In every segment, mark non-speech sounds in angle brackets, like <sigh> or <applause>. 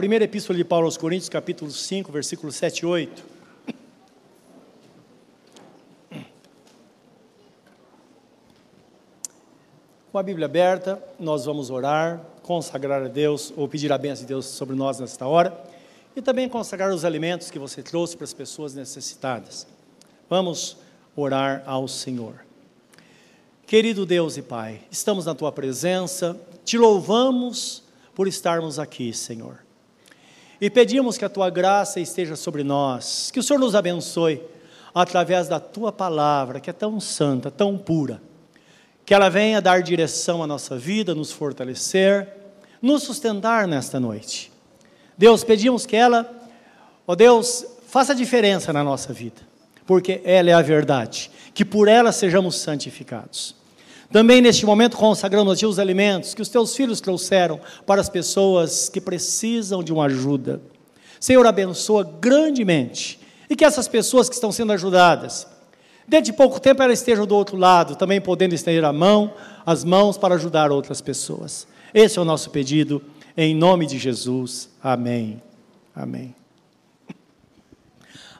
primeira epístola de Paulo aos Coríntios, capítulo 5, versículos 7 e 8. Com a Bíblia aberta, nós vamos orar, consagrar a Deus, ou pedir a bênção de Deus sobre nós nesta hora, e também consagrar os alimentos que você trouxe para as pessoas necessitadas. Vamos orar ao Senhor. Querido Deus e Pai, estamos na tua presença, te louvamos por estarmos aqui, Senhor. E pedimos que a tua graça esteja sobre nós, que o Senhor nos abençoe através da tua palavra, que é tão santa, tão pura que ela venha dar direção à nossa vida, nos fortalecer, nos sustentar nesta noite. Deus, pedimos que ela, ó Deus, faça diferença na nossa vida, porque ela é a verdade, que por ela sejamos santificados. Também neste momento consagramos a Ti os alimentos que os Teus filhos trouxeram para as pessoas que precisam de uma ajuda. Senhor, abençoa grandemente e que essas pessoas que estão sendo ajudadas Dentro de pouco tempo ela esteja do outro lado, também podendo estender a mão, as mãos para ajudar outras pessoas. Esse é o nosso pedido, em nome de Jesus. Amém. Amém.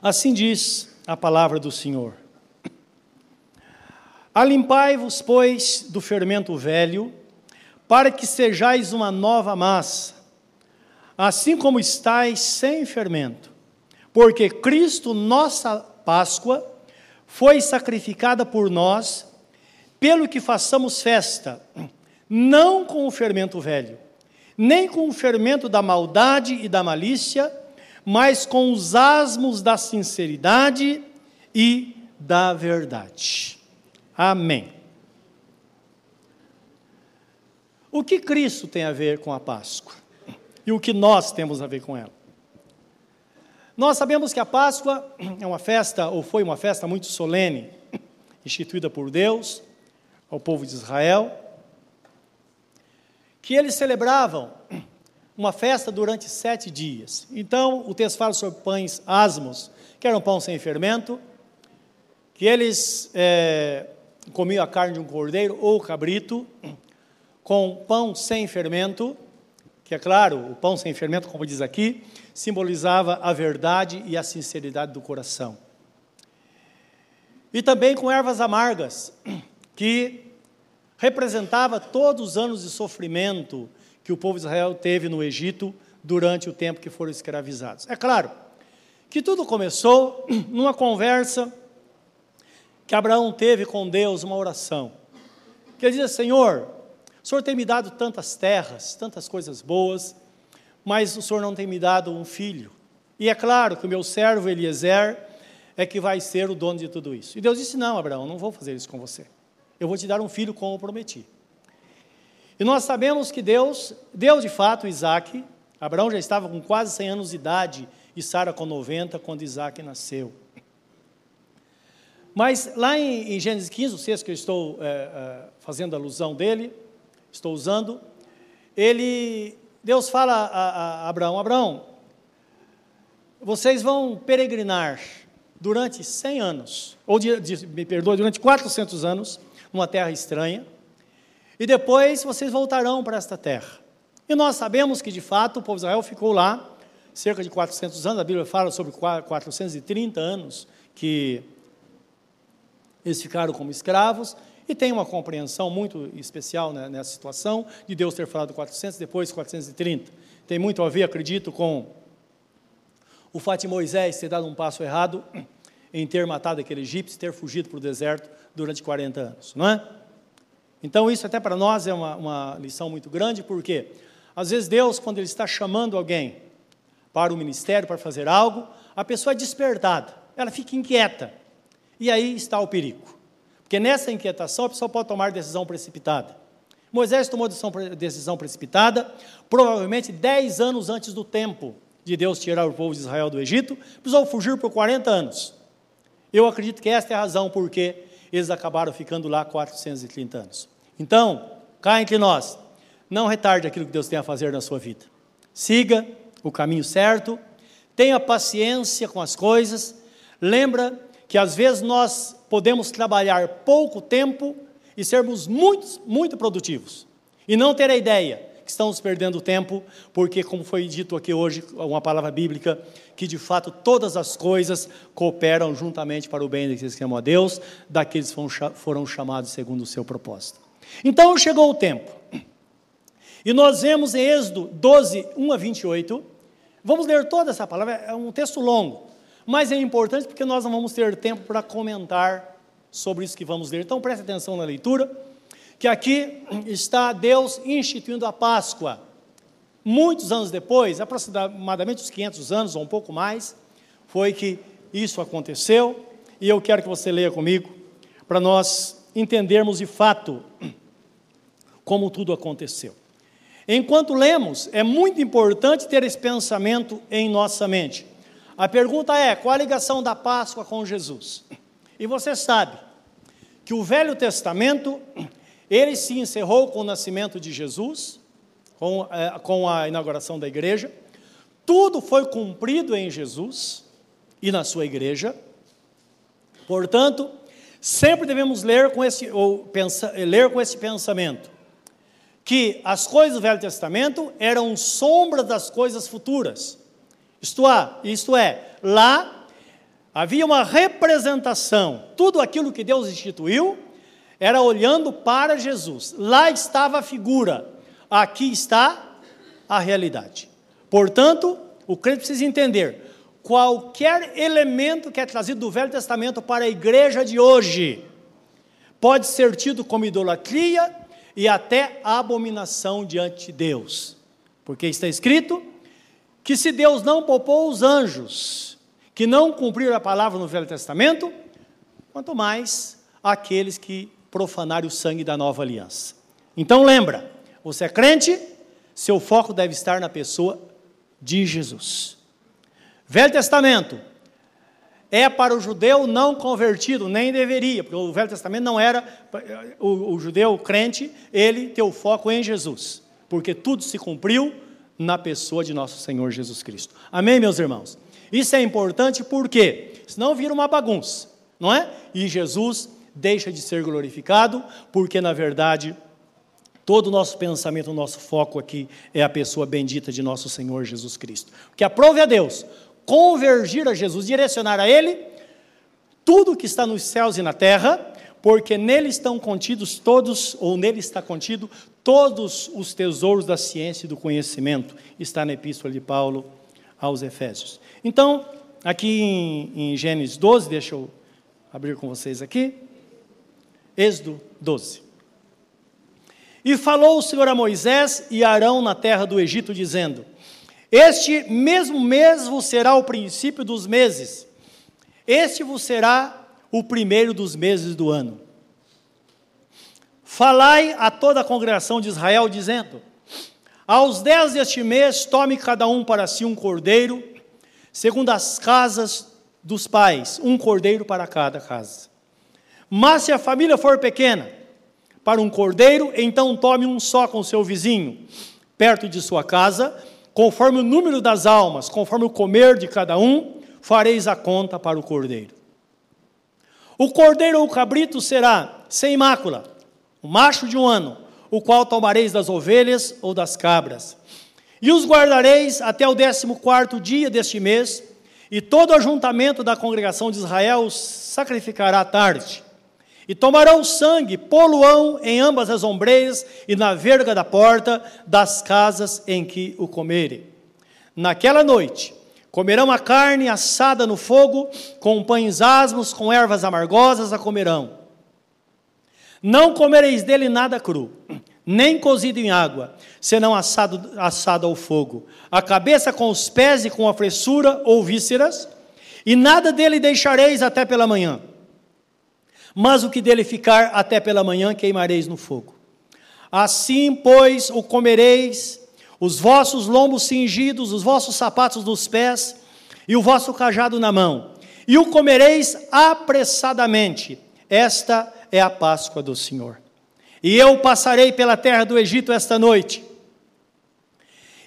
Assim diz a palavra do Senhor. Alimpai-vos, pois, do fermento velho, para que sejais uma nova massa, assim como estáis sem fermento. Porque Cristo, nossa Páscoa, foi sacrificada por nós, pelo que façamos festa, não com o fermento velho, nem com o fermento da maldade e da malícia, mas com os asmos da sinceridade e da verdade. Amém. O que Cristo tem a ver com a Páscoa? E o que nós temos a ver com ela? Nós sabemos que a Páscoa é uma festa, ou foi uma festa muito solene, instituída por Deus ao povo de Israel, que eles celebravam uma festa durante sete dias. Então, o texto fala sobre pães asmos, que eram pão sem fermento, que eles é, comiam a carne de um cordeiro ou cabrito, com pão sem fermento, que é claro, o pão sem fermento, como diz aqui, simbolizava a verdade e a sinceridade do coração. E também com ervas amargas, que representava todos os anos de sofrimento que o povo de Israel teve no Egito durante o tempo que foram escravizados. É claro que tudo começou numa conversa que Abraão teve com Deus, uma oração. Que ele dizia: Senhor, o Senhor tem me dado tantas terras, tantas coisas boas, mas o Senhor não tem me dado um filho. E é claro que o meu servo Eliezer é que vai ser o dono de tudo isso. E Deus disse: Não, Abraão, não vou fazer isso com você. Eu vou te dar um filho como prometi. E nós sabemos que Deus deu de fato Isaac. Abraão já estava com quase 100 anos de idade e Sara com 90 quando Isaac nasceu. Mas lá em, em Gênesis 15, o texto que eu estou é, é, fazendo alusão dele, estou usando, ele Deus fala a, a Abraão: Abraão, vocês vão peregrinar durante 100 anos, ou de, de, me perdoe, durante 400 anos, numa terra estranha, e depois vocês voltarão para esta terra. E nós sabemos que, de fato, o povo de Israel ficou lá cerca de 400 anos, a Bíblia fala sobre 430 anos que eles ficaram como escravos, e tem uma compreensão muito especial né, nessa situação, de Deus ter falado 400, depois 430. Tem muito a ver, acredito, com o fato de Moisés ter dado um passo errado <clears throat> em ter matado aquele egípcio, ter fugido para o deserto durante 40 anos, não é? Então, isso até para nós é uma, uma lição muito grande, porque às vezes Deus, quando Ele está chamando alguém para o ministério, para fazer algo, a pessoa é despertada, ela fica inquieta, e aí está o perigo. Porque nessa inquietação a pessoa pode tomar decisão precipitada. Moisés tomou decisão, precipitada, provavelmente 10 anos antes do tempo de Deus tirar o povo de Israel do Egito, precisou fugir por 40 anos. Eu acredito que esta é a razão por que eles acabaram ficando lá 430 anos. Então, cá entre nós, não retarde aquilo que Deus tem a fazer na sua vida. Siga o caminho certo, tenha paciência com as coisas, lembra que às vezes nós podemos trabalhar pouco tempo e sermos muito, muito produtivos. E não ter a ideia que estamos perdendo tempo, porque, como foi dito aqui hoje, uma palavra bíblica, que de fato todas as coisas cooperam juntamente para o bem daqueles que amam a Deus, daqueles que foram chamados segundo o seu propósito. Então chegou o tempo. E nós vemos em Êxodo 12, 1 a 28. Vamos ler toda essa palavra, é um texto longo, mas é importante porque nós não vamos ter tempo para comentar sobre isso que vamos ler. Então preste atenção na leitura que aqui está Deus instituindo a Páscoa. Muitos anos depois, aproximadamente uns 500 anos ou um pouco mais, foi que isso aconteceu, e eu quero que você leia comigo, para nós entendermos de fato como tudo aconteceu. Enquanto lemos, é muito importante ter esse pensamento em nossa mente. A pergunta é: qual a ligação da Páscoa com Jesus? E você sabe que o Velho Testamento ele se encerrou com o nascimento de Jesus, com, é, com a inauguração da igreja. Tudo foi cumprido em Jesus e na sua igreja. Portanto, sempre devemos ler com esse, ou pensa, ler com esse pensamento que as coisas do Velho Testamento eram sombra das coisas futuras. Isto é, isto é, lá havia uma representação, tudo aquilo que Deus instituiu era olhando para Jesus. Lá estava a figura, aqui está a realidade. Portanto, o crente precisa entender: qualquer elemento que é trazido do Velho Testamento para a igreja de hoje pode ser tido como idolatria e até abominação diante de Deus. Porque está escrito que se Deus não poupou os anjos que não cumpriram a palavra no Velho Testamento, quanto mais aqueles que profanar o sangue da nova aliança. Então lembra, você é crente, seu foco deve estar na pessoa de Jesus. Velho Testamento é para o judeu não convertido, nem deveria, porque o Velho Testamento não era o, o judeu crente, ele tem o foco em Jesus, porque tudo se cumpriu na pessoa de nosso Senhor Jesus Cristo. Amém, meus irmãos? Isso é importante porque senão vira uma bagunça, não é? E Jesus deixa de ser glorificado, porque na verdade todo o nosso pensamento, o nosso foco aqui é a pessoa bendita de nosso Senhor Jesus Cristo. Que aprove a Deus convergir a Jesus, direcionar a Ele tudo que está nos céus e na terra, porque nele estão contidos todos, ou nele está contido todos os tesouros da ciência e do conhecimento, está na epístola de Paulo aos Efésios. Então, aqui em, em Gênesis 12, deixa eu abrir com vocês aqui. Êxodo 12. E falou o Senhor a Moisés e Arão na terra do Egito, dizendo: Este mesmo mês vos será o princípio dos meses, este vos será o primeiro dos meses do ano. Falai a toda a congregação de Israel, dizendo: Aos dez deste mês, tome cada um para si um cordeiro, segundo as casas dos pais, um cordeiro para cada casa. Mas se a família for pequena, para um cordeiro, então tome um só com seu vizinho, perto de sua casa, conforme o número das almas, conforme o comer de cada um, fareis a conta para o cordeiro. O cordeiro ou o cabrito será sem mácula, o macho de um ano, o qual tomareis das ovelhas ou das cabras. E os guardareis até o décimo quarto dia deste mês, e todo o ajuntamento da congregação de Israel sacrificará à tarde. E tomarão sangue, poluão em ambas as ombreiras e na verga da porta das casas em que o comerem. Naquela noite, comerão a carne assada no fogo, com pães asmos, com ervas amargosas a comerão. Não comereis dele nada cru, nem cozido em água, senão assado, assado ao fogo. A cabeça com os pés e com a fressura ou vísceras, e nada dele deixareis até pela manhã mas o que dele ficar até pela manhã queimareis no fogo. Assim, pois, o comereis, os vossos lombos cingidos, os vossos sapatos dos pés e o vosso cajado na mão, e o comereis apressadamente. Esta é a Páscoa do Senhor. E eu passarei pela terra do Egito esta noite,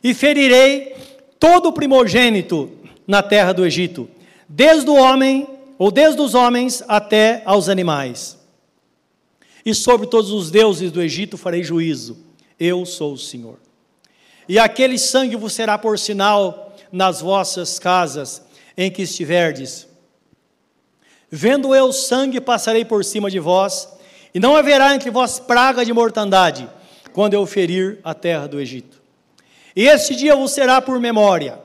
e ferirei todo o primogênito na terra do Egito, desde o homem ou desde os homens até aos animais. E sobre todos os deuses do Egito farei juízo. Eu sou o Senhor. E aquele sangue vos será por sinal nas vossas casas em que estiverdes. Vendo eu sangue, passarei por cima de vós, e não haverá entre vós praga de mortandade, quando eu ferir a terra do Egito. E este dia vos será por memória,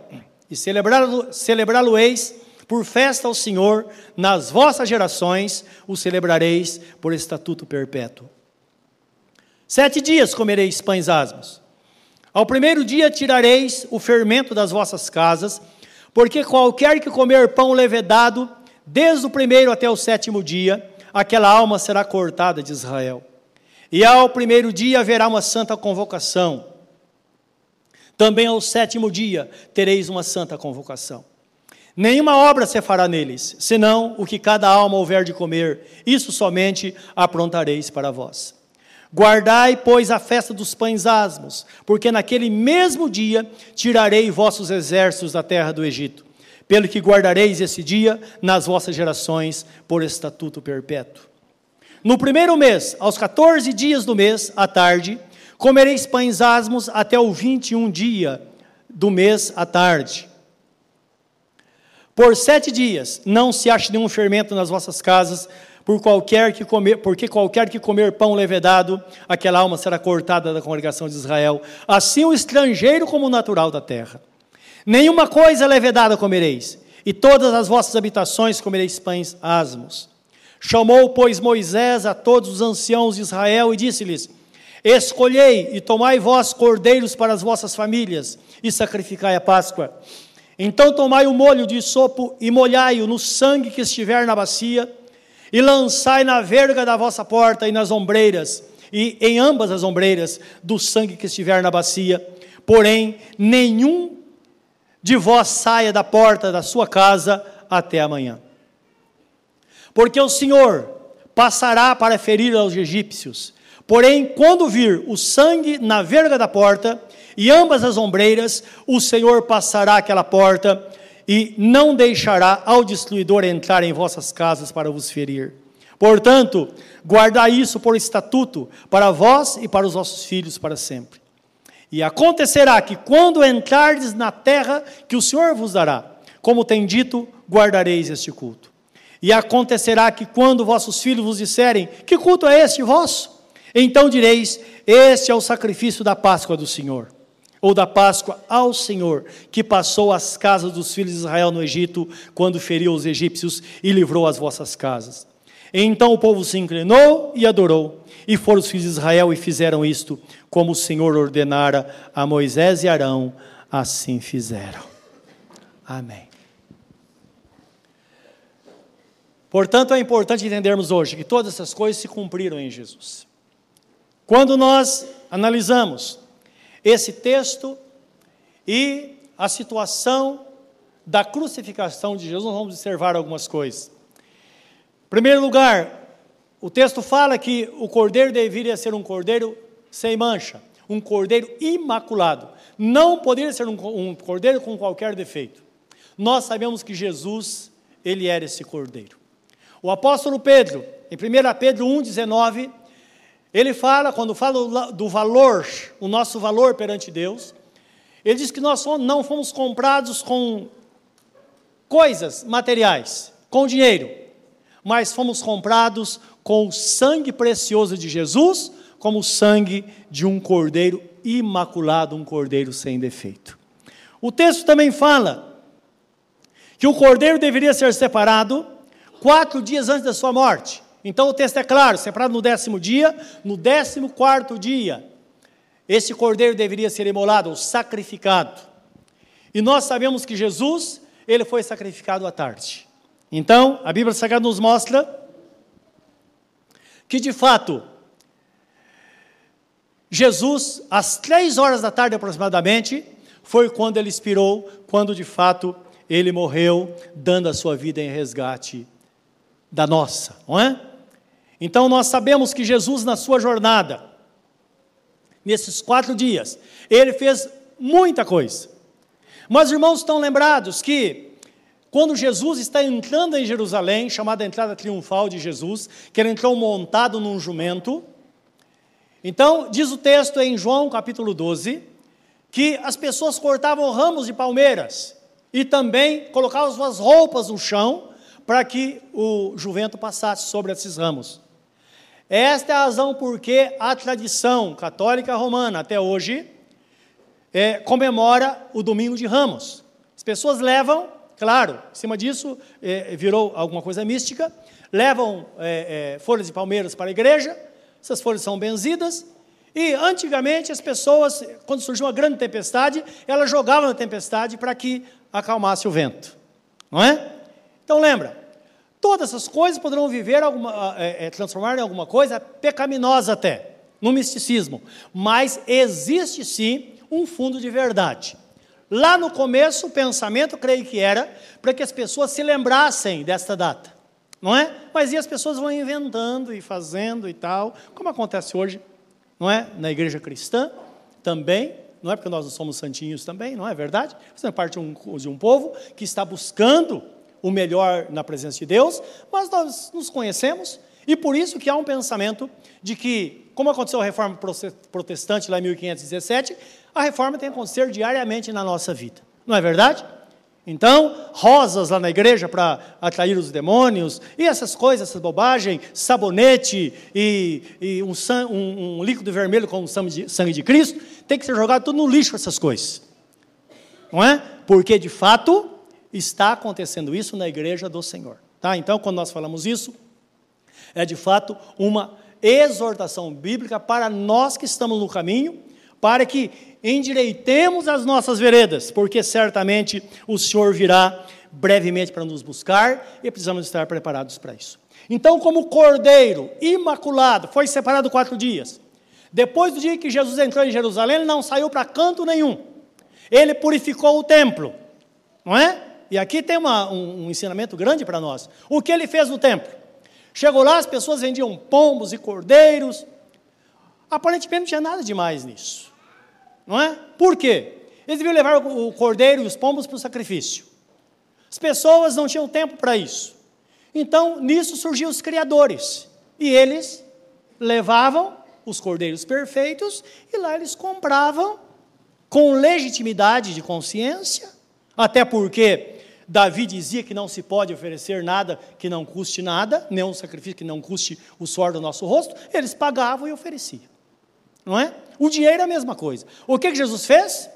e celebrá-lo-eis por festa ao Senhor, nas vossas gerações o celebrareis por estatuto perpétuo. Sete dias comereis pães asmos. Ao primeiro dia tirareis o fermento das vossas casas, porque qualquer que comer pão levedado, desde o primeiro até o sétimo dia, aquela alma será cortada de Israel. E ao primeiro dia haverá uma santa convocação. Também ao sétimo dia tereis uma santa convocação. Nenhuma obra se fará neles, senão o que cada alma houver de comer, isso somente aprontareis para vós. Guardai, pois, a festa dos pães asmos, porque naquele mesmo dia tirarei vossos exércitos da terra do Egito, pelo que guardareis esse dia nas vossas gerações por estatuto perpétuo. No primeiro mês, aos 14 dias do mês, à tarde, comereis pães asmos até o 21 dia do mês à tarde. Por sete dias não se ache nenhum fermento nas vossas casas, por qualquer que comer, porque qualquer que comer pão levedado, aquela alma será cortada da congregação de Israel, assim o estrangeiro como o natural da terra. Nenhuma coisa levedada comereis, e todas as vossas habitações comereis pães asmos. Chamou, pois, Moisés a todos os anciãos de Israel e disse-lhes: Escolhei e tomai vós cordeiros para as vossas famílias, e sacrificai a Páscoa. Então tomai o molho de sopo e molhai-o no sangue que estiver na bacia, e lançai na verga da vossa porta e nas ombreiras, e em ambas as ombreiras do sangue que estiver na bacia. Porém, nenhum de vós saia da porta da sua casa até amanhã. Porque o Senhor passará para ferir aos egípcios. Porém, quando vir o sangue na verga da porta, e ambas as ombreiras, o Senhor passará aquela porta e não deixará ao destruidor entrar em vossas casas para vos ferir. Portanto, guardai isso por estatuto para vós e para os vossos filhos para sempre. E acontecerá que quando entrardes na terra que o Senhor vos dará, como tem dito, guardareis este culto. E acontecerá que quando vossos filhos vos disserem: Que culto é este vosso? Então direis: Este é o sacrifício da Páscoa do Senhor ou da Páscoa ao Senhor, que passou as casas dos filhos de Israel no Egito, quando feriu os egípcios e livrou as vossas casas. Então o povo se inclinou e adorou, e foram os filhos de Israel e fizeram isto, como o Senhor ordenara a Moisés e Arão, assim fizeram. Amém. Portanto, é importante entendermos hoje que todas essas coisas se cumpriram em Jesus. Quando nós analisamos esse texto e a situação da crucificação de Jesus, nós vamos observar algumas coisas. Em primeiro lugar, o texto fala que o cordeiro deveria ser um cordeiro sem mancha, um cordeiro imaculado. Não poderia ser um, um cordeiro com qualquer defeito. Nós sabemos que Jesus, ele era esse cordeiro. O apóstolo Pedro, em 1 Pedro 1,19, ele fala, quando fala do valor, o nosso valor perante Deus, ele diz que nós não fomos comprados com coisas materiais, com dinheiro, mas fomos comprados com o sangue precioso de Jesus, como o sangue de um cordeiro imaculado, um cordeiro sem defeito. O texto também fala que o cordeiro deveria ser separado quatro dias antes da sua morte. Então o texto é claro: separado no décimo dia, no décimo quarto dia, esse cordeiro deveria ser imolado ou sacrificado. E nós sabemos que Jesus, ele foi sacrificado à tarde. Então, a Bíblia Sagrada nos mostra que de fato, Jesus, às três horas da tarde aproximadamente, foi quando ele expirou, quando de fato ele morreu, dando a sua vida em resgate da nossa, não é? Então nós sabemos que Jesus, na sua jornada, nesses quatro dias, ele fez muita coisa. Mas irmãos estão lembrados que quando Jesus está entrando em Jerusalém, chamada entrada triunfal de Jesus, que ele entrou montado num jumento. Então, diz o texto em João capítulo 12, que as pessoas cortavam ramos de palmeiras e também colocavam suas roupas no chão para que o juvento passasse sobre esses ramos. Esta é a razão porque a tradição católica romana até hoje é, comemora o domingo de ramos. As pessoas levam, claro, em cima disso é, virou alguma coisa mística, levam é, é folhas de palmeiras para a igreja, essas folhas são benzidas, e antigamente as pessoas, quando surgiu uma grande tempestade, elas jogavam na tempestade para que acalmasse o vento. Não é? Então lembra, todas essas coisas poderão viver alguma, é, é, transformar em alguma coisa pecaminosa até, no misticismo. Mas existe sim um fundo de verdade. Lá no começo, o pensamento, creio que era, para que as pessoas se lembrassem desta data. Não é? Mas e as pessoas vão inventando e fazendo e tal, como acontece hoje, não é? Na igreja cristã também, não é porque nós não somos santinhos também, não é verdade? É parte de um, de um povo que está buscando o melhor na presença de Deus, mas nós nos conhecemos e por isso que há um pensamento de que, como aconteceu a reforma protestante lá em 1517, a reforma tem que acontecer diariamente na nossa vida. Não é verdade? Então, rosas lá na igreja para atrair os demônios, e essas coisas, essas bobagens, sabonete e, e um, um, um, líquido vermelho com sangue de Cristo, tem que ser jogado tudo no lixo, essas coisas. Não é? Porque, de fato, está acontecendo isso na igreja do Senhor. Tá? Então, quando nós falamos isso, é de fato uma exortação bíblica para nós que estamos no caminho, para que endireitemos as nossas veredas, porque certamente o Senhor virá brevemente para nos buscar e precisamos estar preparados para isso. Então, como cordeiro imaculado, foi separado quatro dias. Depois do dia que Jesus entrou em Jerusalém, ele não saiu para canto nenhum. Ele purificou o templo, não é? E aqui tem uma, um, um ensinamento grande para nós. O que ele fez no templo? Chegou lá, as pessoas vendiam pombos e cordeiros. Aparentemente não tinha nada demais nisso não é? Por quê? Eles deviam levar o cordeiro e os pombos para o sacrifício. As pessoas não tinham tempo para isso. Então, nisso surgiam os criadores. E eles levavam os cordeiros perfeitos e lá eles compravam com legitimidade de consciência, até porque Davi dizia que não se pode oferecer nada que não custe nada, nenhum sacrifício que não custe o suor do nosso rosto, eles pagavam e ofereciam. Não é? O dinheiro é a mesma coisa. O que, que Jesus fez?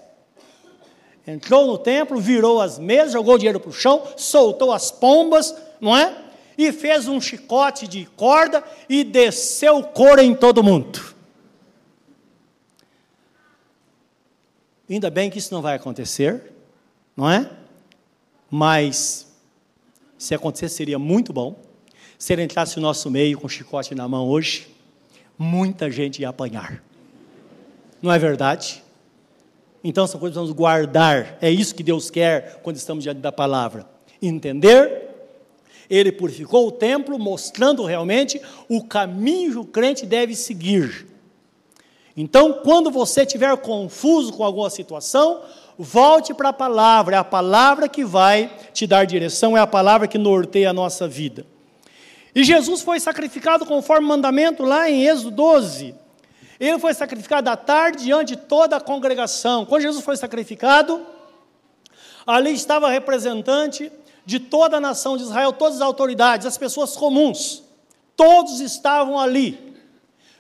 Entrou no templo, virou as mesas, jogou o dinheiro para o chão, soltou as pombas, não é? E fez um chicote de corda e desceu couro em todo mundo. Ainda bem que isso não vai acontecer, não é? Mas, se acontecer, seria muito bom. Se ele entrasse no nosso meio com chicote na mão hoje, muita gente ia apanhar. Não é verdade? Então, são coisas que vamos guardar. É isso que Deus quer quando estamos diante da palavra. Entender. Ele purificou o templo, mostrando realmente o caminho que o crente deve seguir. Então, quando você estiver confuso com alguma situação, volte para a palavra. É a palavra que vai te dar direção, é a palavra que norteia a nossa vida. E Jesus foi sacrificado conforme o mandamento lá em Êxodo 12. Ele foi sacrificado à tarde diante de toda a congregação. Quando Jesus foi sacrificado, ali estava representante de toda a nação de Israel, todas as autoridades, as pessoas comuns. Todos estavam ali,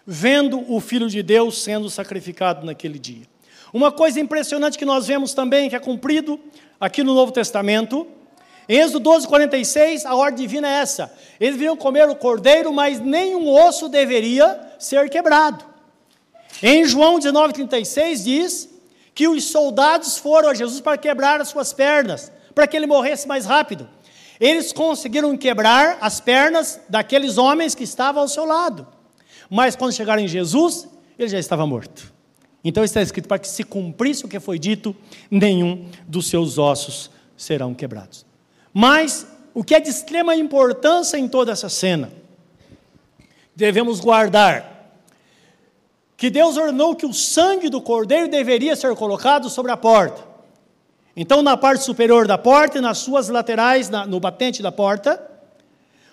vendo o Filho de Deus sendo sacrificado naquele dia. Uma coisa impressionante que nós vemos também, que é cumprido aqui no Novo Testamento, em Êxodo 12, 46, a ordem divina é essa: eles viriam comer o cordeiro, mas nenhum osso deveria ser quebrado. Em João 19,36 diz que os soldados foram a Jesus para quebrar as suas pernas, para que ele morresse mais rápido. Eles conseguiram quebrar as pernas daqueles homens que estavam ao seu lado. Mas quando chegaram em Jesus, ele já estava morto. Então está escrito: para que se cumprisse o que foi dito, nenhum dos seus ossos serão quebrados. Mas o que é de extrema importância em toda essa cena, devemos guardar que Deus ordenou que o sangue do cordeiro deveria ser colocado sobre a porta. Então, na parte superior da porta e nas suas laterais, na, no batente da porta,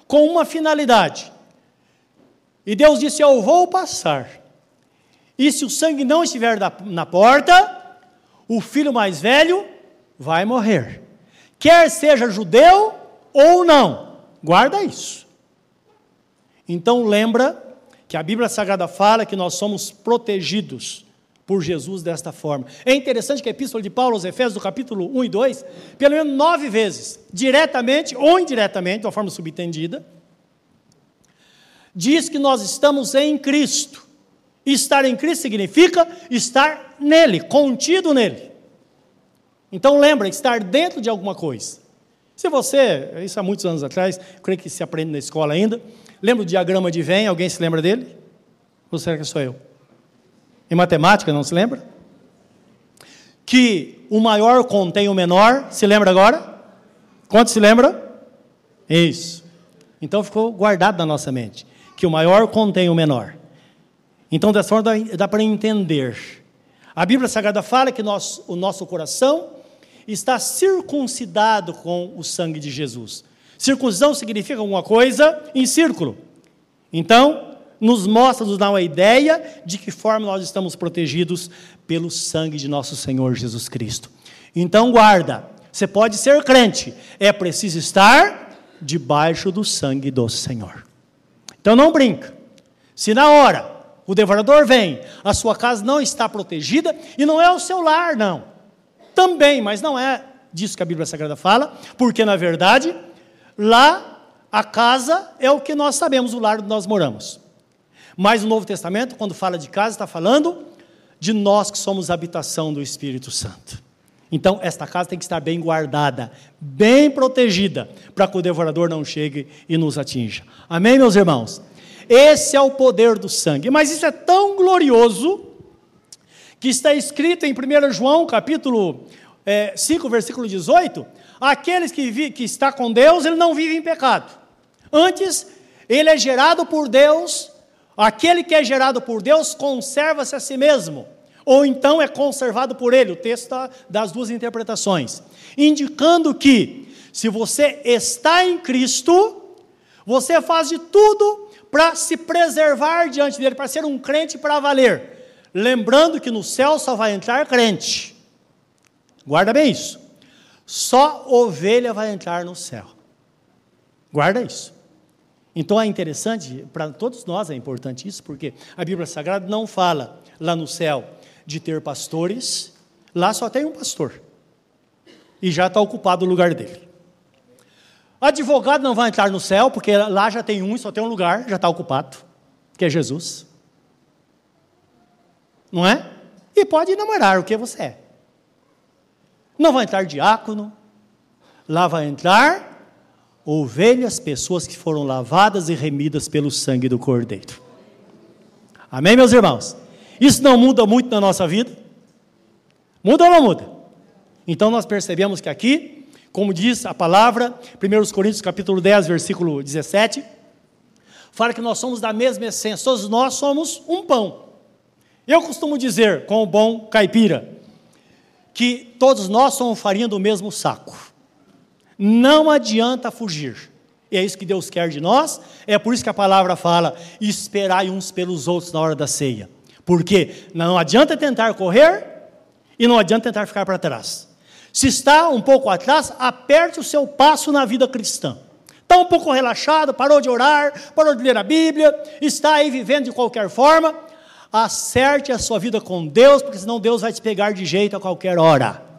com uma finalidade. E Deus disse: Eu vou passar. E se o sangue não estiver na, porta, o filho mais velho vai morrer. Quer seja judeu ou não, guarda isso. Então lembra que a Bíblia Sagrada fala que nós somos protegidos por Jesus desta forma. É interessante que a Epístola de Paulo aos Efésios, do capítulo 1 e 2, pelo menos nove vezes, diretamente ou indiretamente, de uma forma subentendida, diz que nós estamos em Cristo. Estar em Cristo significa estar nele, contido nele. Então lembra, estar dentro de alguma coisa. Se você, isso há muitos anos atrás, creio que se aprende na escola ainda, lembra o diagrama de Venn? Alguém se lembra dele? Ou será que sou eu? Em matemática, não se lembra? Que o maior contém o menor, se lembra agora? Quanto se lembra? Isso. Então ficou guardado na nossa mente que o maior contém o menor. Então, dessa forma, dá, dá para entender. A Bíblia Sagrada fala que nós, o nosso coração está circuncidado com o sangue de Jesus. Circuncisão significa alguma coisa em círculo. Então, nos mostra, nos dá uma ideia de que forma nós estamos protegidos pelo sangue de nosso Senhor Jesus Cristo. Então, guarda, você pode ser crente, é preciso estar debaixo do sangue do Senhor. Então não brinca. Se na hora o devorador vem, a sua casa não está protegida e não é o seu lar, não. Também, mas não é disso que a Bíblia Sagrada fala, porque na verdade, lá a casa é o que nós sabemos, o lar onde nós moramos. Mas o Novo Testamento, quando fala de casa, está falando de nós que somos habitação do Espírito Santo. Então, esta casa tem que estar bem guardada, bem protegida, para que o devorador não chegue e nos atinja. Amém, meus irmãos? Esse é o poder do sangue. Mas isso é tão glorioso que está escrito em 1 João, capítulo é, 5, versículo 18: aqueles que, vi, que está com Deus, ele não vive em pecado. Antes, ele é gerado por Deus, aquele que é gerado por Deus conserva-se a si mesmo ou então é conservado por ele. O texto está das duas interpretações, indicando que se você está em Cristo, você faz de tudo para se preservar diante dele, para ser um crente para valer. Lembrando que no céu só vai entrar crente. Guarda bem isso. Só ovelha vai entrar no céu. Guarda isso. Então é interessante, para todos nós é importante isso, porque a Bíblia Sagrada não fala lá no céu de ter pastores, lá só tem um pastor. E já está ocupado o lugar dele. Advogado não vai entrar no céu, porque lá já tem um e só tem um lugar, já está ocupado, que é Jesus. Não é? E pode namorar o que você é. Não vai entrar diácono, lá vai entrar ovelhas, pessoas que foram lavadas e remidas pelo sangue do Cordeiro. Amém, meus irmãos? Isso não muda muito na nossa vida? Muda ou não muda? Então nós percebemos que aqui, como diz a palavra, 1 Coríntios capítulo 10, versículo 17, fala que nós somos da mesma essência, todos nós somos um pão. Eu costumo dizer, com o bom caipira, que todos nós somos farinha do mesmo saco. Não adianta fugir. E é isso que Deus quer de nós, é por isso que a palavra fala: esperai uns pelos outros na hora da ceia. Porque não adianta tentar correr e não adianta tentar ficar para trás. Se está um pouco atrás, aperte o seu passo na vida cristã. Está um pouco relaxado, parou de orar, parou de ler a Bíblia, está aí vivendo de qualquer forma, acerte a sua vida com Deus, porque senão Deus vai te pegar de jeito a qualquer hora.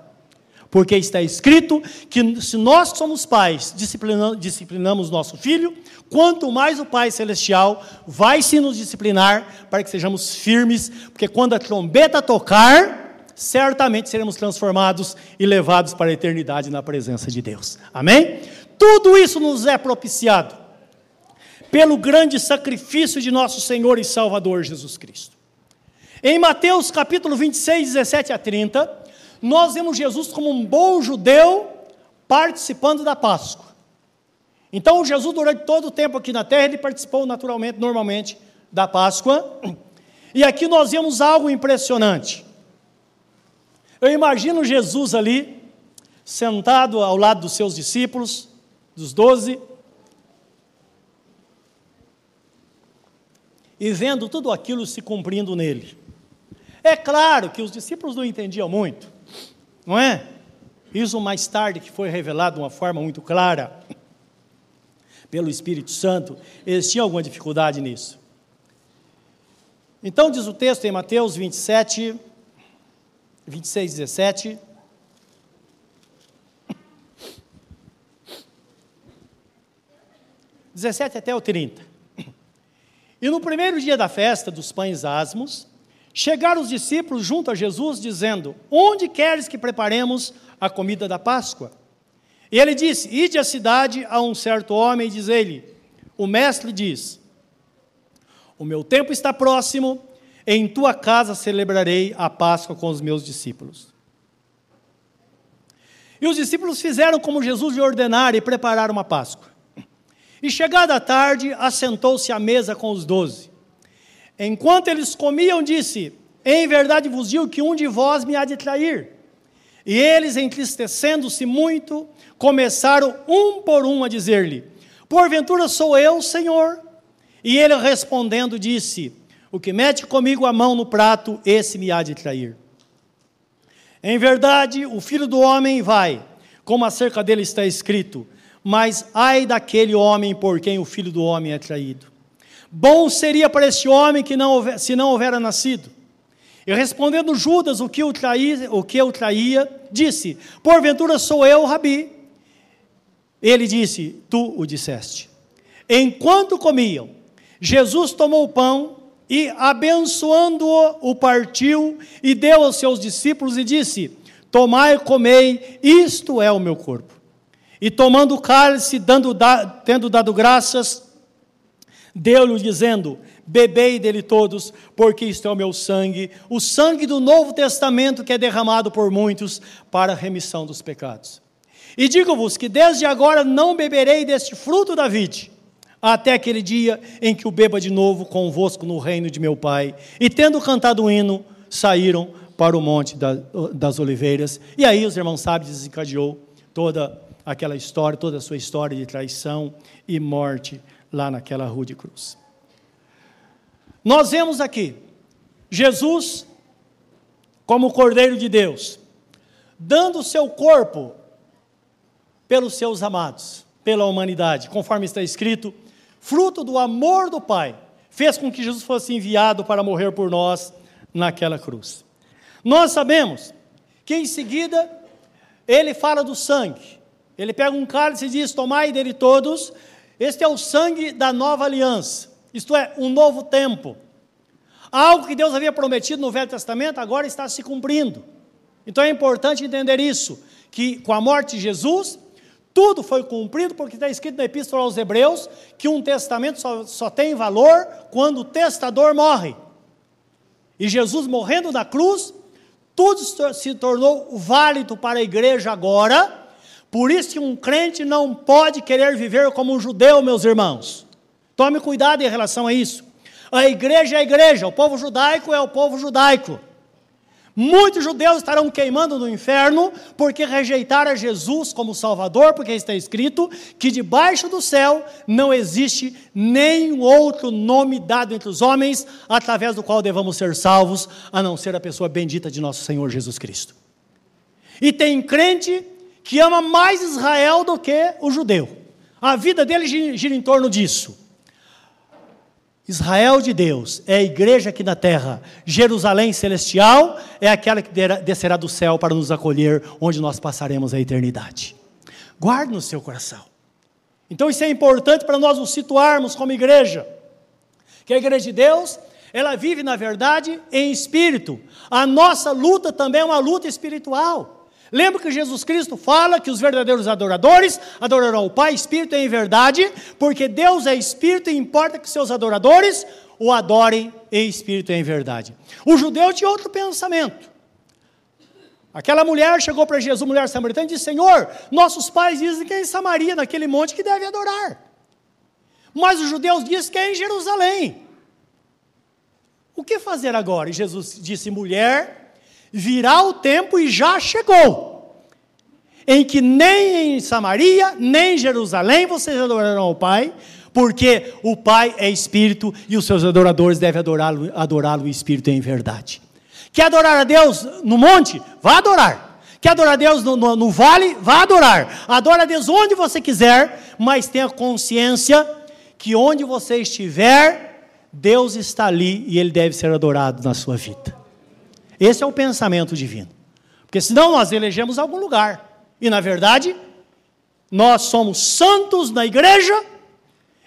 Porque está escrito que se nós que somos pais disciplinamos, disciplinamos nosso filho, quanto mais o Pai Celestial vai se nos disciplinar para que sejamos firmes, porque quando a trombeta tocar, certamente seremos transformados e levados para a eternidade na presença de Deus. Amém? Tudo isso nos é propiciado pelo grande sacrifício de nosso Senhor e Salvador Jesus Cristo. Em Mateus capítulo 26, 17 a 30, nós vemos Jesus como um bom judeu participando da Páscoa. Então, Jesus, durante todo o tempo aqui na terra, ele participou naturalmente, normalmente, da Páscoa. E aqui nós vemos algo impressionante. Eu imagino Jesus ali, sentado ao lado dos seus discípulos, dos doze, e vendo tudo aquilo se cumprindo nele. É claro que os discípulos não entendiam muito, não é? Isso mais tarde que foi revelado de uma forma muito clara pelo Espírito Santo, eles tinham alguma dificuldade nisso. Então diz o texto em Mateus 27, 26, 17. Dezessete até o 30. E no primeiro dia da festa dos pães asmos, chegaram os discípulos junto a Jesus, dizendo: Onde queres que preparemos a comida da Páscoa? E ele disse: Ide à cidade a um certo homem e diz ele: O mestre diz: O meu tempo está próximo, em tua casa celebrarei a Páscoa com os meus discípulos. E os discípulos fizeram como Jesus lhe ordenara e prepararam uma Páscoa. E chegada a tarde, assentou-se à mesa com os doze. Enquanto eles comiam, disse: Em verdade vos digo que um de vós me há de trair. E eles, entristecendo-se muito, começaram um por um a dizer-lhe: Porventura sou eu, Senhor? E ele respondendo disse: O que mete comigo a mão no prato, esse me há de trair. Em verdade, o filho do homem vai, como acerca dele está escrito, mas ai daquele homem por quem o filho do homem é traído. Bom seria para este homem que não houver, se não houvera nascido. E respondendo Judas, o que o traía, o que o traía, disse: Porventura sou eu, Rabi. Ele disse: Tu o disseste. Enquanto comiam, Jesus tomou o pão e, abençoando-o, o partiu e deu aos seus discípulos e disse: Tomai e comei, isto é o meu corpo. E tomando o cálice, dando, tendo dado graças, deu-lhe dizendo: Bebei dele todos, porque isto é o meu sangue, o sangue do Novo Testamento que é derramado por muitos para a remissão dos pecados. E digo-vos que desde agora não beberei deste fruto da vide, até aquele dia em que o beba de novo convosco no reino de meu Pai. E tendo cantado o hino, saíram para o monte das oliveiras. E aí os irmãos sabem, desencadeou toda aquela história, toda a sua história de traição e morte lá naquela rua de cruz. Nós vemos aqui Jesus como Cordeiro de Deus, dando o seu corpo pelos seus amados, pela humanidade, conforme está escrito, fruto do amor do Pai, fez com que Jesus fosse enviado para morrer por nós naquela cruz. Nós sabemos que em seguida ele fala do sangue. Ele pega um cálice e diz: Tomai dele todos, este é o sangue da nova aliança, isto é, um novo tempo. Algo que Deus havia prometido no Velho Testamento agora está se cumprindo. Então é importante entender isso, que com a morte de Jesus, tudo foi cumprido, porque está escrito na Epístola aos Hebreus que um testamento só, só tem valor quando o testador morre. E Jesus morrendo na cruz, tudo se tornou válido para a igreja agora. Por isso que um crente não pode querer viver como um judeu, meus irmãos. Tome cuidado em relação a isso. A igreja é a igreja, o povo judaico é o povo judaico. Muitos judeus estarão queimando no inferno porque rejeitaram Jesus como Salvador, porque está escrito que debaixo do céu não existe nenhum outro nome dado entre os homens através do qual devamos ser salvos, a não ser a pessoa bendita de nosso Senhor Jesus Cristo. E tem crente que ama mais Israel do que o judeu. A vida dele gira em torno disso. Israel de Deus é a igreja aqui na terra. Jerusalém celestial é aquela que descerá do céu para nos acolher, onde nós passaremos a eternidade. Guarde no seu coração. Então isso é importante para nós nos situarmos como igreja. Que a igreja de Deus, ela vive na verdade em espírito. A nossa luta também é uma luta espiritual. Lembra que Jesus Cristo fala que os verdadeiros adoradores adorarão o Pai, Espírito em verdade, porque Deus é Espírito e importa que seus adoradores o adorem em Espírito em verdade. O judeu tinha outro pensamento. Aquela mulher chegou para Jesus, mulher samaritana, e disse: Senhor, nossos pais dizem que é em Samaria, naquele monte, que deve adorar. Mas os judeus dizem que é em Jerusalém. O que fazer agora? E Jesus disse: mulher, virá o tempo e já chegou, em que nem em Samaria, nem em Jerusalém vocês adorarão o Pai, porque o Pai é Espírito e os seus adoradores devem adorá-lo adorá em Espírito em verdade. Quer adorar a Deus no monte? Vá adorar. Quer adorar a Deus no, no, no, vale? Vá adorar. Adora a Deus onde você quiser, mas tenha consciência que onde você estiver, Deus está ali e Ele deve ser adorado na sua vida. Esse é o pensamento divino. Porque senão nós elegemos algum lugar. E na verdade, nós somos santos na igreja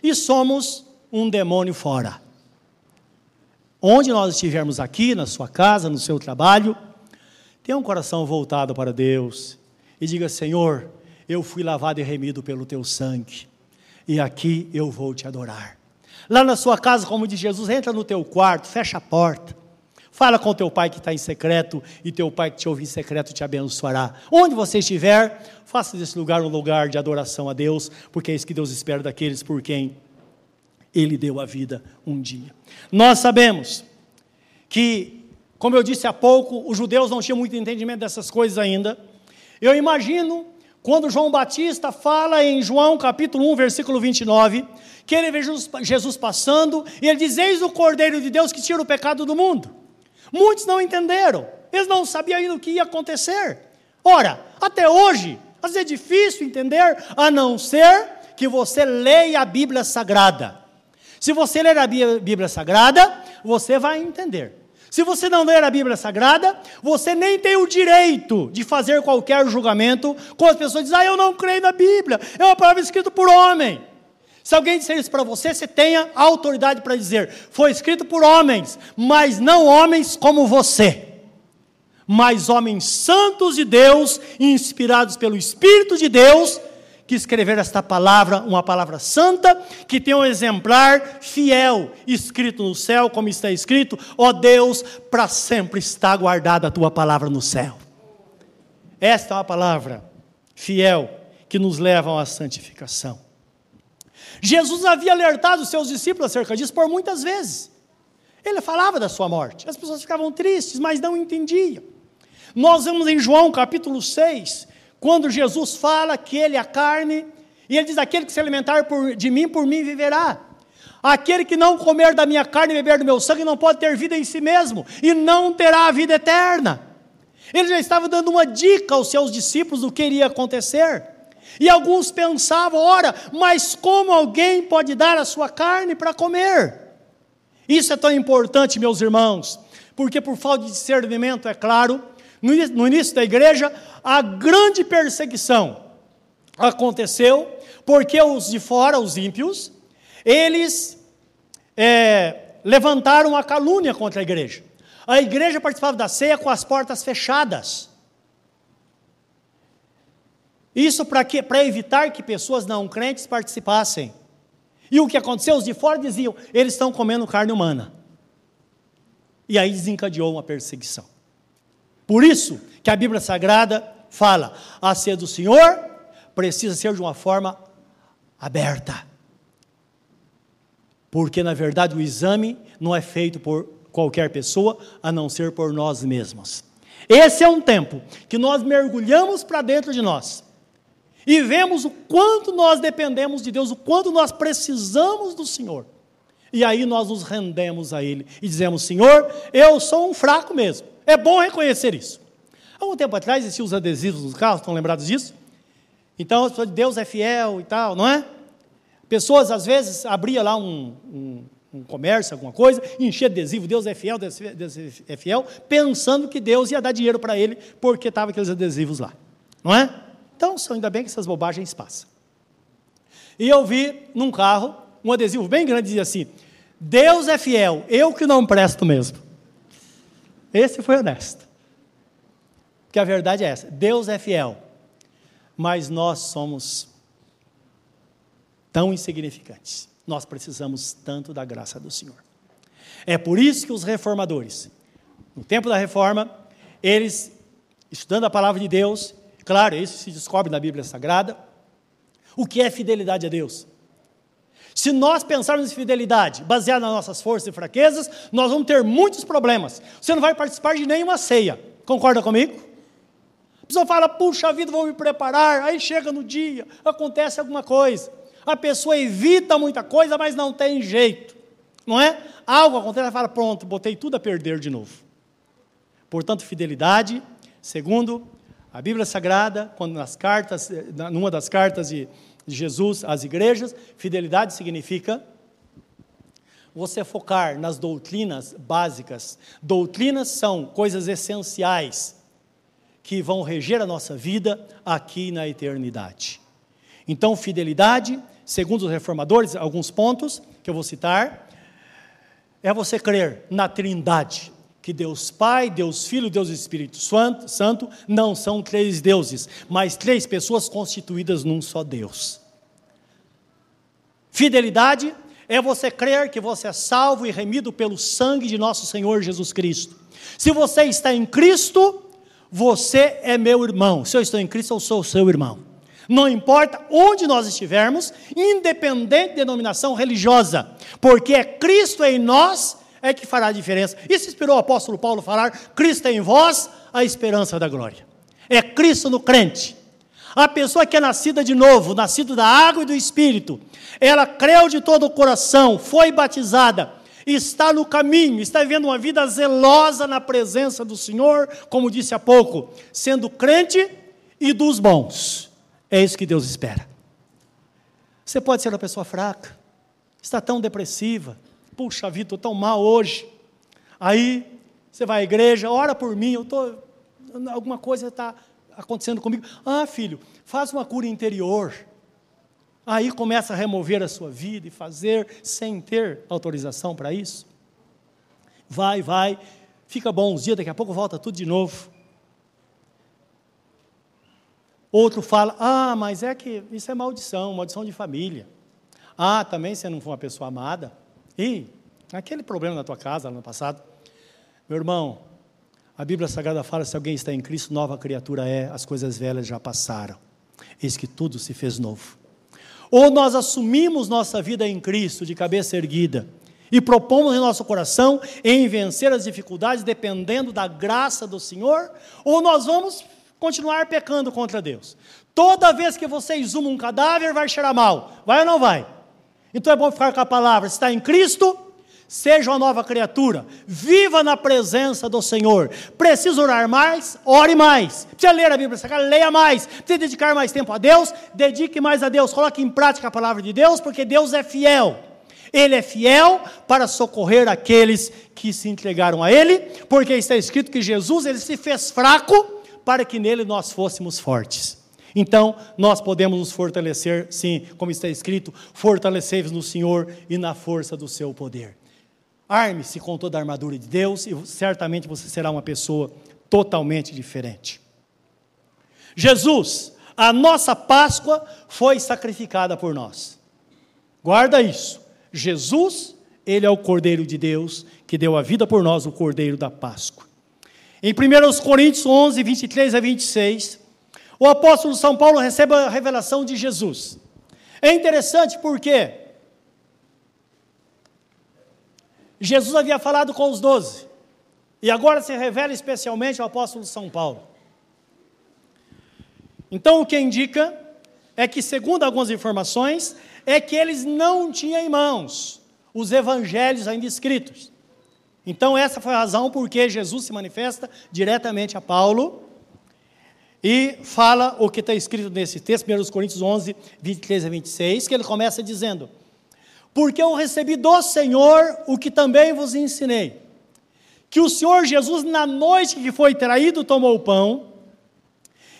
e somos um demônio fora. Onde nós estivermos aqui, na sua casa, no seu trabalho, tenha um coração voltado para Deus e diga: Senhor, eu fui lavado e remido pelo teu sangue, e aqui eu vou te adorar. Lá na sua casa, como diz Jesus, entra no teu quarto, fecha a porta. Fala com teu pai que está em secreto, e teu pai que te ouve em secreto te abençoará. Onde você estiver, faça desse lugar um lugar de adoração a Deus, porque é isso que Deus espera daqueles por quem Ele deu a vida um dia. Nós sabemos que como eu disse há pouco, os judeus não tinham muito entendimento dessas coisas ainda. Eu imagino quando João Batista fala em João capítulo 1, versículo 29, que ele vê Jesus passando e ele diz: Eis o Cordeiro de Deus que tira o pecado do mundo. Muitos não entenderam, eles não sabiam ainda o que ia acontecer. Ora, até hoje, às vezes é difícil entender, a não ser que você leia a Bíblia Sagrada. Se você ler a Bíblia Sagrada, você vai entender. Se você não ler a Bíblia Sagrada, você nem tem o direito de fazer qualquer julgamento com as pessoas dizem, ah, eu não creio na Bíblia, é uma palavra escrita por homem. Se alguém disser isso para você, você tenha autoridade para dizer, foi escrito por homens, mas não homens como você, mas homens santos de Deus, inspirados pelo Espírito de Deus, que escrever esta palavra, uma palavra santa, que tem um exemplar fiel, escrito no céu, como está escrito: ó Deus, para sempre está guardada a tua palavra no céu. Esta é uma palavra fiel que nos leva à santificação. Jesus havia alertado os seus discípulos acerca disso por muitas vezes. Ele falava da sua morte. As pessoas ficavam tristes, mas não entendiam. Nós vemos em João capítulo 6, quando Jesus fala que Ele é a carne, e Ele diz: Aquele que se alimentar por, de mim, por mim viverá. Aquele que não comer da minha carne e beber do meu sangue não pode ter vida em si mesmo, e não terá a vida eterna. Ele já estava dando uma dica aos seus discípulos do que iria acontecer. E alguns pensavam: ora, mas como alguém pode dar a sua carne para comer? Isso é tão importante, meus irmãos, porque por falta de discernimento, é claro, no início da igreja, a grande perseguição aconteceu porque os de fora, os ímpios, eles é, levantaram a calúnia contra a igreja. A igreja participava da ceia com as portas fechadas. Isso para evitar que pessoas não crentes participassem. E o que aconteceu? Os de fora diziam: eles estão comendo carne humana. E aí desencadeou uma perseguição. Por isso que a Bíblia Sagrada fala, a ceia do Senhor precisa ser de uma forma aberta. Porque, na verdade, o exame não é feito por qualquer pessoa, a não ser por nós mesmos. Esse é um tempo que nós mergulhamos para dentro de nós e vemos o quanto nós dependemos de Deus, o quanto nós precisamos do Senhor. E aí nós nos rendemos a Ele e dizemos: Senhor, eu sou um fraco mesmo. É bom reconhecer isso. Há um tempo atrás existiam os adesivos nos carros, estão lembrados disso? Então, Deus é fiel e tal, não é? Pessoas, às vezes, abria lá um, um, um comércio, alguma coisa, enchia de adesivo, Deus é fiel, Deus é fiel, pensando que Deus ia dar dinheiro para ele, porque estavam aqueles adesivos lá, não é? Então, ainda bem que essas bobagens passam. E eu vi num carro um adesivo bem grande, dizia assim, Deus é fiel, eu que não presto mesmo. Esse foi honesto. Porque a verdade é essa: Deus é fiel, mas nós somos tão insignificantes. Nós precisamos tanto da graça do Senhor. É por isso que os reformadores, no tempo da reforma, eles, estudando a palavra de Deus, claro, isso se descobre na Bíblia Sagrada, o que é fidelidade a Deus. Se nós pensarmos em fidelidade baseada nas nossas forças e fraquezas, nós vamos ter muitos problemas. Você não vai participar de nenhuma ceia. Concorda comigo? A pessoa fala, puxa vida, vou me preparar. Aí chega no dia, acontece alguma coisa. A pessoa evita muita coisa, mas não tem jeito. Não é? Algo acontece, ela fala, pronto, botei tudo a perder de novo. Portanto, fidelidade. Segundo, A Bíblia Sagrada, quando nas cartas, numa das cartas de, de Jesus às igrejas, fidelidade significa você focar nas doutrinas básicas. Doutrinas são coisas essenciais que vão reger a nossa vida aqui na eternidade. Então, fidelidade, segundo os reformadores, alguns pontos que eu vou citar, é você crer na Trindade, que Deus Pai, Deus Filho, Deus Espírito Santo não são três deuses, mas três pessoas constituídas num só Deus. Fidelidade é você crer que você é salvo e remido pelo sangue de nosso Senhor Jesus Cristo. Se você está em Cristo, você é meu irmão. Se eu estou em Cristo, eu sou seu irmão. Não importa onde nós estivermos, independente de denominação religiosa, porque é Cristo em nós é que fará a diferença. Isso inspirou o apóstolo Paulo a falar: Cristo é em vós, a esperança da glória. É Cristo no crente. A pessoa que é nascida de novo, nascida da água e do Espírito, ela creu de todo o coração, foi batizada, está no caminho, está vivendo uma vida zelosa na presença do Senhor, como disse há pouco, sendo crente e dos bons. É isso que Deus espera. Você pode ser uma pessoa fraca, está tão depressiva, puxa vida, estou tão mal hoje. Aí você vai à igreja, ora por mim, eu estou. Alguma coisa está acontecendo comigo. Ah, filho, faz uma cura interior. Aí começa a remover a sua vida e fazer sem ter autorização para isso. Vai, vai, fica bom uns dias, daqui a pouco volta tudo de novo. Outro fala: Ah, mas é que isso é maldição, maldição de família. Ah, também você não foi uma pessoa amada. E aquele problema na tua casa no passado. Meu irmão, a Bíblia Sagrada fala: se alguém está em Cristo, nova criatura é, as coisas velhas já passaram. Eis que tudo se fez novo. Ou nós assumimos nossa vida em Cristo de cabeça erguida e propomos em nosso coração em vencer as dificuldades dependendo da graça do Senhor, ou nós vamos continuar pecando contra Deus. Toda vez que você exuma um cadáver, vai cheirar mal. Vai ou não vai? Então é bom ficar com a palavra: está em Cristo, seja uma nova criatura, viva na presença do Senhor. Precisa orar mais? Ore mais. Precisa ler a Bíblia Sagrada? Leia mais. Precisa dedicar mais tempo a Deus? Dedique mais a Deus. Coloque em prática a palavra de Deus, porque Deus é fiel. Ele é fiel para socorrer aqueles que se entregaram a Ele, porque está escrito que Jesus ele se fez fraco para que nele nós fôssemos fortes. Então, nós podemos nos fortalecer, sim, como está escrito: fortalecei-vos no Senhor e na força do seu poder. Arme-se com toda a armadura de Deus e certamente você será uma pessoa totalmente diferente. Jesus, a nossa Páscoa foi sacrificada por nós. Guarda isso. Jesus, ele é o Cordeiro de Deus que deu a vida por nós, o Cordeiro da Páscoa. Em 1 Coríntios 11, 23 a 26, o apóstolo São Paulo recebe a revelação de Jesus. É interessante porque Jesus havia falado com os doze, e agora se revela especialmente ao apóstolo São Paulo. Então, o que indica é que, segundo algumas informações, é que eles não tinham em mãos os evangelhos ainda escritos. Então, essa foi a razão por que Jesus se manifesta diretamente a Paulo e fala o que está escrito nesse texto, 1 Coríntios 11, 23 a 26, que ele começa dizendo: Porque eu recebi do Senhor o que também vos ensinei, que o Senhor Jesus, na noite que foi traído, tomou o pão,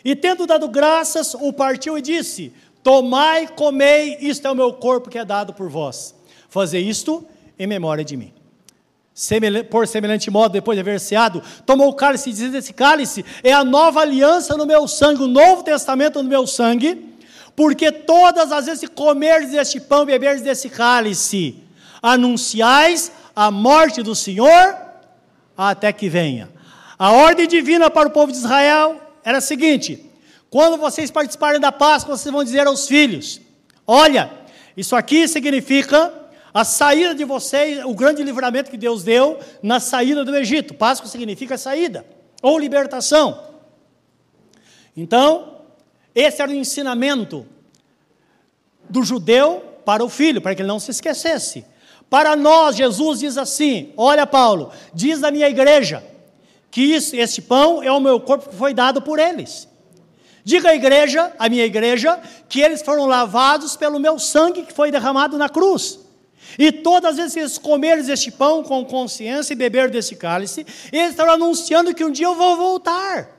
e tendo dado graças, o partiu e disse: Tomai, comei, isto é o meu corpo que é dado por vós. Fazer isto em memória de mim por semelhante modo, depois de haver ceado, tomou o cálice e diz: Esse cálice é a nova aliança no meu sangue, o novo testamento no meu sangue, porque todas as vezes que comerdes deste pão e beberdes desse cálice, anunciais a morte do Senhor até que venha. A ordem divina para o povo de Israel era a seguinte: quando vocês participarem da Páscoa, vocês vão dizer aos filhos: Olha, isso aqui significa a saída de vocês, o grande livramento que Deus deu na saída do Egito. Páscoa significa saída ou libertação. Então, esse era o ensinamento do judeu para o filho, para que ele não se esquecesse. Para nós, Jesus diz assim: Olha, Paulo, diz a minha igreja que isso, este pão é o meu corpo que foi dado por eles. Diga à igreja, à minha igreja, que eles foram lavados pelo meu sangue que foi derramado na cruz. E todas as vezes que eles comerem este pão com consciência e beber desse cálice, eles estão anunciando que um dia eu vou voltar.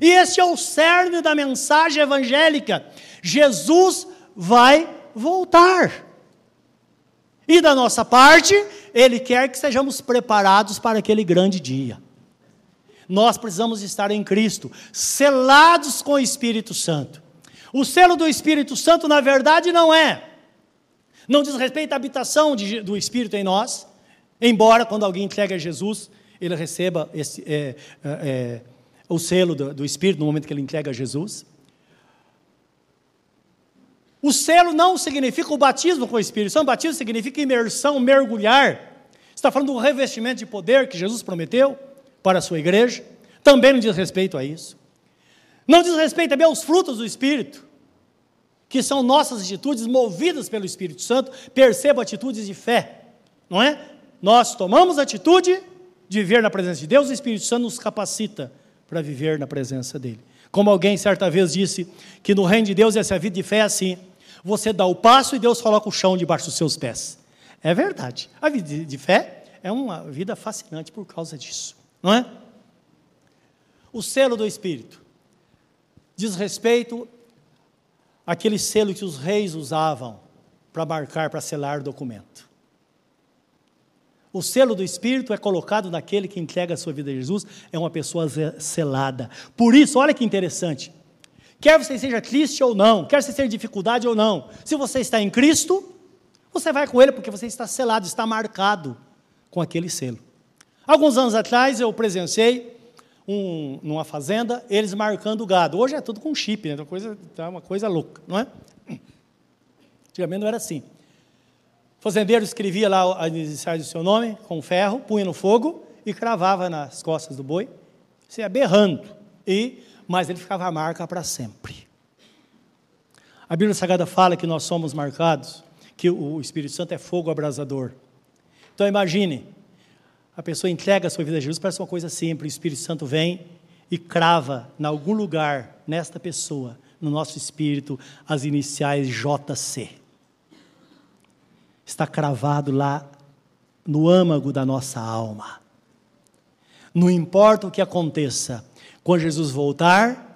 E esse é o cerne da mensagem evangélica. Jesus vai voltar. E da nossa parte, Ele quer que sejamos preparados para aquele grande dia. Nós precisamos estar em Cristo, selados com o Espírito Santo. O selo do Espírito Santo, na verdade, não é. Não diz respeito à habitação de, do Espírito em nós, embora quando alguém entrega a Jesus, ele receba esse, é, é, é, o selo do, do Espírito no momento que ele entrega a Jesus. O selo não significa o batismo com o Espírito Santo, batismo significa imersão, mergulhar. Está falando do revestimento de poder que Jesus prometeu para a sua igreja. Também não diz respeito a isso. Não diz respeito também aos frutos do Espírito, que são nossas atitudes movidas pelo Espírito Santo. Perceba atitudes de fé, não é? Nós tomamos atitude de viver na presença de Deus, o Espírito Santo nos capacita para viver na presença dele. Como alguém certa vez disse que no reino de Deus essa vida de fé é assim: você dá o passo e Deus coloca o chão debaixo dos seus pés. É verdade. A vida de fé é uma vida fascinante por causa disso, não é? O selo do Espírito diz respeito àquele selo que os reis usavam para marcar, para selar o documento. O selo do Espírito é colocado naquele que entrega a sua vida a Jesus, é uma pessoa selada. Por isso, olha que interessante. Quer você seja triste ou não, quer você tenha dificuldade ou não, se você está em Cristo, você vai com Ele porque você está selado, está marcado com aquele selo. Alguns anos atrás eu presenciei um, numa fazenda, eles marcando o gado. Hoje é tudo com chip, né? Uma coisa, tá uma coisa louca, não é? Antigamente não era assim. O fazendeiro escrevia lá a iniciais do seu nome com ferro, punha no fogo e cravava nas costas do boi, se ia berrando. E mas ele ficava a marca para sempre. A Bíblia Sagrada fala que nós somos marcados, que o Espírito Santo é fogo abrasador. Então imagine, a pessoa entrega a sua vida a Jesus, parece uma coisa simples, o Espírito Santo vem e crava em algum lugar, nesta pessoa, no nosso espírito, as iniciais JC. Está cravado lá no âmago da nossa alma. Não importa o que aconteça, quando Jesus voltar,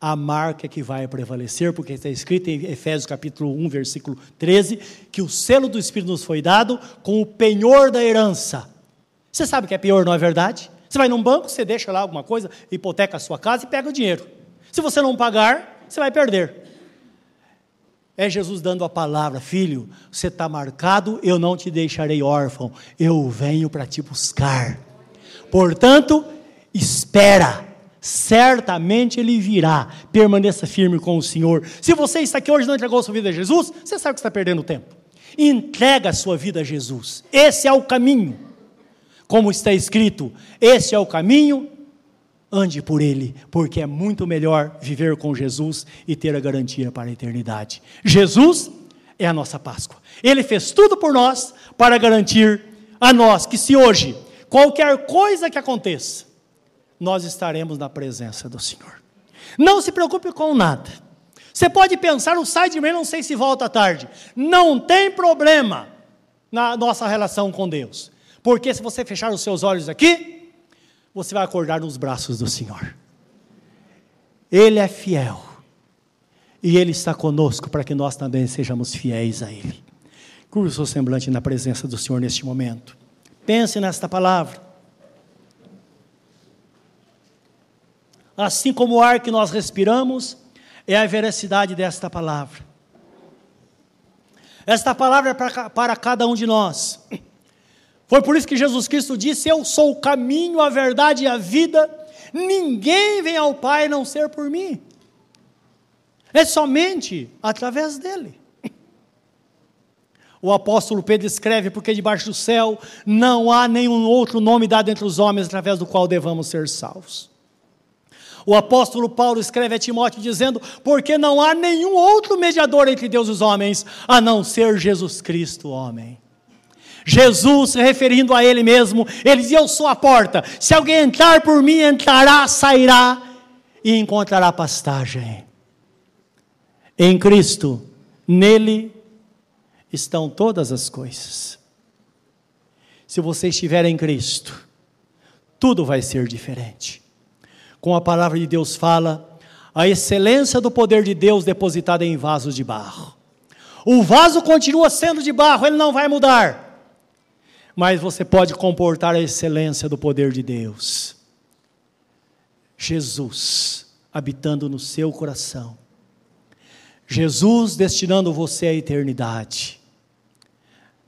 a marca que vai prevalecer, porque está escrito em Efésios capítulo 1, versículo 13, que o selo do Espírito nos foi dado com o penhor da herança. Você sabe que é penhor, não é verdade? Você vai num banco, você deixa lá alguma coisa, hipoteca a sua casa e pega o dinheiro. Se você não pagar, você vai perder. É Jesus dando a palavra, filho, você está marcado, eu não te deixarei órfão, eu venho para te buscar. Portanto, espera certamente ele virá. Permaneça firme com o Senhor. Se você está aqui hoje e não entregou sua vida a Jesus, você sabe que está perdendo tempo. Entrega a sua vida a Jesus. Esse é o caminho. Como está escrito, esse é o caminho, ande por ele, porque é muito melhor viver com Jesus e ter a garantia para a eternidade. Jesus é a nossa Páscoa. Ele fez tudo por nós para garantir a nós que se hoje qualquer coisa que aconteça, nós estaremos na presença do Senhor. Não se preocupe com nada. Você pode pensar, o sai de mim, não sei se volta tarde. Não tem problema na nossa relação com Deus. Porque se você fechar os seus olhos aqui, você vai acordar nos braços do Senhor. Ele é fiel. E Ele está conosco para que nós também sejamos fiéis a Ele. Curva o seu semblante na presença do Senhor neste momento. Pense nesta palavra. assim como o ar que nós respiramos, é a veracidade desta palavra. Esta palavra é para, para cada um de nós. Foi por isso que Jesus Cristo disse: Eu sou o caminho, a verdade e a vida. Ninguém vem ao Pai não ser por mim. É somente através dele. O apóstolo Pedro escreve: Porque debaixo do céu não há nenhum outro nome dado entre os homens através do qual devamos ser salvos. O apóstolo Paulo escreve a Timóteo dizendo: Porque não há nenhum outro mediador entre Deus e os homens, a não ser Jesus Cristo, homem. Jesus, se referindo a Ele mesmo, Ele diz: Eu sou a porta. Se alguém entrar por mim, entrará, sairá e encontrará pastagem. Em Cristo, nele estão todas as coisas. Se você estiver em Cristo, tudo vai ser diferente. Com a palavra de Deus fala a excelência do poder de Deus depositada em vasos de barro. O vaso continua sendo de barro, ele não vai mudar. Mas você pode comportar a excelência do poder de Deus. Jesus habitando no seu coração. Jesus destinando você à eternidade.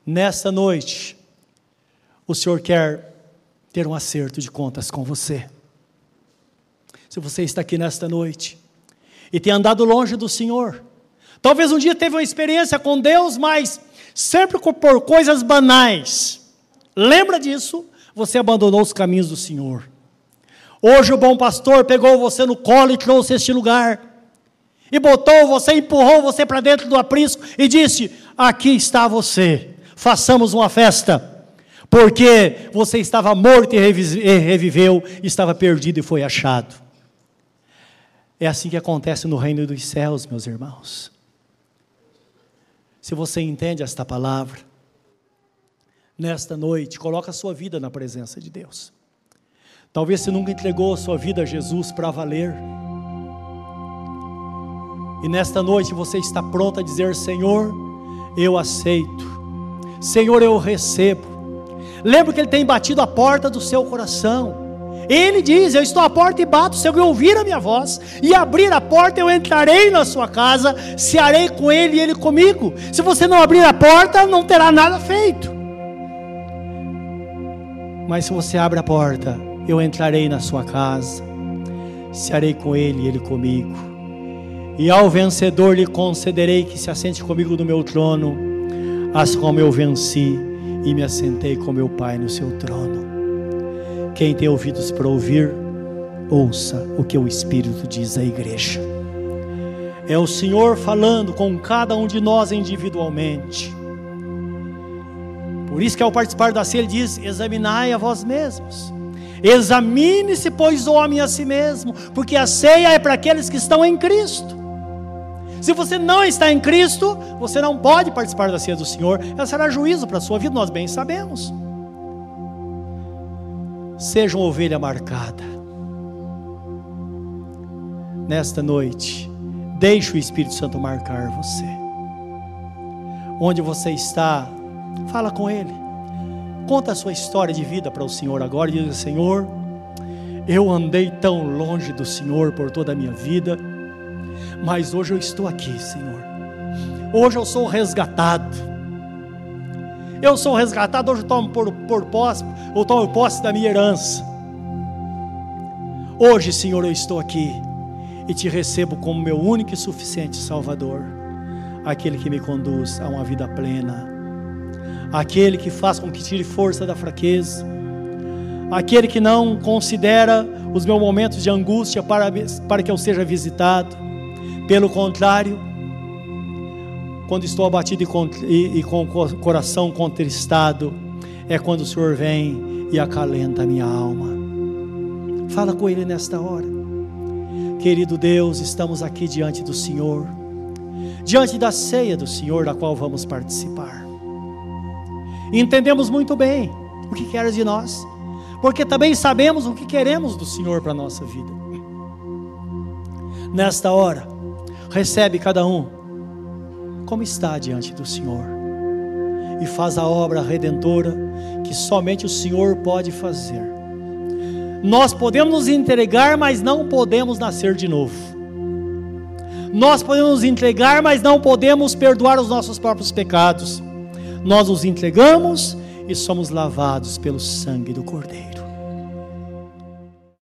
Nesta noite, o Senhor quer ter um acerto de contas com você. Se você está aqui nesta noite e tem andado longe do Senhor, talvez um dia teve uma experiência com Deus, mas sempre por coisas banais. Lembra disso? Você abandonou os caminhos do Senhor. Hoje o bom pastor pegou você no colo e trouxe este lugar. E botou você, empurrou você para dentro do aprisco e disse: Aqui está você, façamos uma festa. Porque você estava morto e reviveu, estava perdido e foi achado. É assim que acontece no reino dos céus, meus irmãos. Se você entende esta palavra, nesta noite, coloca a sua vida na presença de Deus. Talvez você nunca entregou a sua vida a Jesus para valer. E nesta noite você está pronto a dizer: Senhor, eu aceito. Senhor, eu recebo. Lembra que Ele tem batido a porta do seu coração. Ele diz: Eu estou à porta e bato. Se alguém ouvir a minha voz e abrir a porta, eu entrarei na sua casa, cearei com ele e ele comigo. Se você não abrir a porta, não terá nada feito. Mas se você abre a porta, eu entrarei na sua casa, cearei com ele e ele comigo. E ao vencedor lhe concederei que se assente comigo no meu trono, assim como eu venci e me assentei com meu Pai no seu trono. Quem tem ouvidos para ouvir, ouça o que o Espírito diz à igreja. É o Senhor falando com cada um de nós individualmente. Por isso que ao participar da ceia ele diz: examinai a vós mesmos. Examine-se, pois, o homem a si mesmo, porque a ceia é para aqueles que estão em Cristo. Se você não está em Cristo, você não pode participar da ceia do Senhor, ela será juízo para a sua vida, nós bem sabemos. Seja uma ovelha marcada. Nesta noite, deixe o Espírito Santo marcar você. Onde você está, fala com Ele. Conta a sua história de vida para o Senhor agora diga: Senhor, eu andei tão longe do Senhor por toda a minha vida mas hoje eu estou aqui, Senhor. Hoje eu sou resgatado. Eu sou resgatado, hoje eu tomo por, por posse, eu tomo posse da minha herança. Hoje, Senhor, eu estou aqui e te recebo como meu único e suficiente Salvador, aquele que me conduz a uma vida plena, aquele que faz com que tire força da fraqueza, aquele que não considera os meus momentos de angústia para, para que eu seja visitado, pelo contrário, quando estou abatido e, e, e com o coração contristado, é quando o Senhor vem e acalenta a minha alma. Fala com Ele nesta hora. Querido Deus, estamos aqui diante do Senhor, diante da ceia do Senhor, da qual vamos participar. Entendemos muito bem o que queres de nós, porque também sabemos o que queremos do Senhor para a nossa vida. Nesta hora, recebe cada um como está diante do Senhor e faz a obra redentora que somente o Senhor pode fazer. Nós podemos nos entregar, mas não podemos nascer de novo. Nós podemos nos entregar, mas não podemos perdoar os nossos próprios pecados. Nós nos entregamos e somos lavados pelo sangue do Cordeiro.